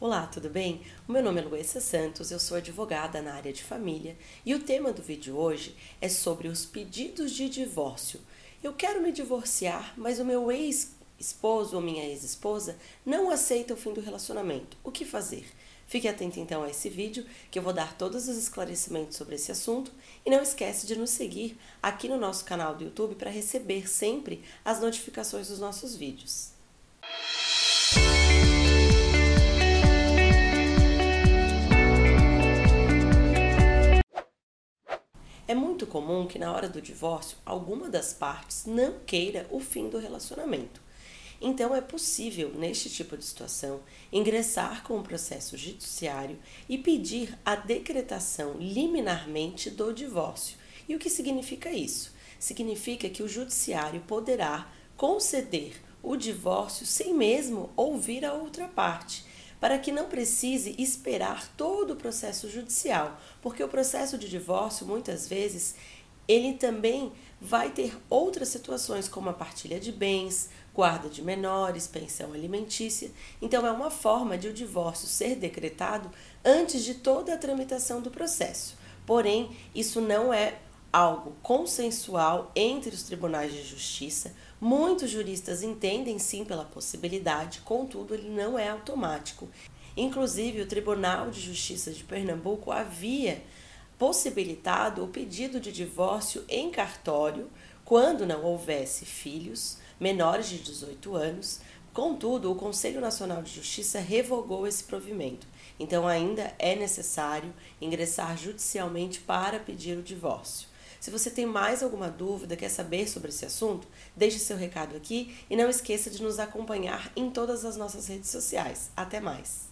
Olá, tudo bem? O meu nome é Luísa Santos, eu sou advogada na área de família e o tema do vídeo hoje é sobre os pedidos de divórcio. Eu quero me divorciar, mas o meu ex-esposo ou minha ex-esposa não aceita o fim do relacionamento. O que fazer? Fique atento então a esse vídeo que eu vou dar todos os esclarecimentos sobre esse assunto e não esquece de nos seguir aqui no nosso canal do YouTube para receber sempre as notificações dos nossos vídeos. É muito comum que na hora do divórcio alguma das partes não queira o fim do relacionamento. Então é possível, neste tipo de situação, ingressar com o processo judiciário e pedir a decretação liminarmente do divórcio. E o que significa isso? Significa que o judiciário poderá conceder o divórcio sem mesmo ouvir a outra parte para que não precise esperar todo o processo judicial, porque o processo de divórcio muitas vezes ele também vai ter outras situações como a partilha de bens, guarda de menores, pensão alimentícia. Então é uma forma de o divórcio ser decretado antes de toda a tramitação do processo. Porém, isso não é algo consensual entre os tribunais de justiça. Muitos juristas entendem sim pela possibilidade, contudo, ele não é automático. Inclusive, o Tribunal de Justiça de Pernambuco havia possibilitado o pedido de divórcio em cartório quando não houvesse filhos menores de 18 anos. Contudo, o Conselho Nacional de Justiça revogou esse provimento. Então, ainda é necessário ingressar judicialmente para pedir o divórcio. Se você tem mais alguma dúvida, quer saber sobre esse assunto, deixe seu recado aqui e não esqueça de nos acompanhar em todas as nossas redes sociais. Até mais!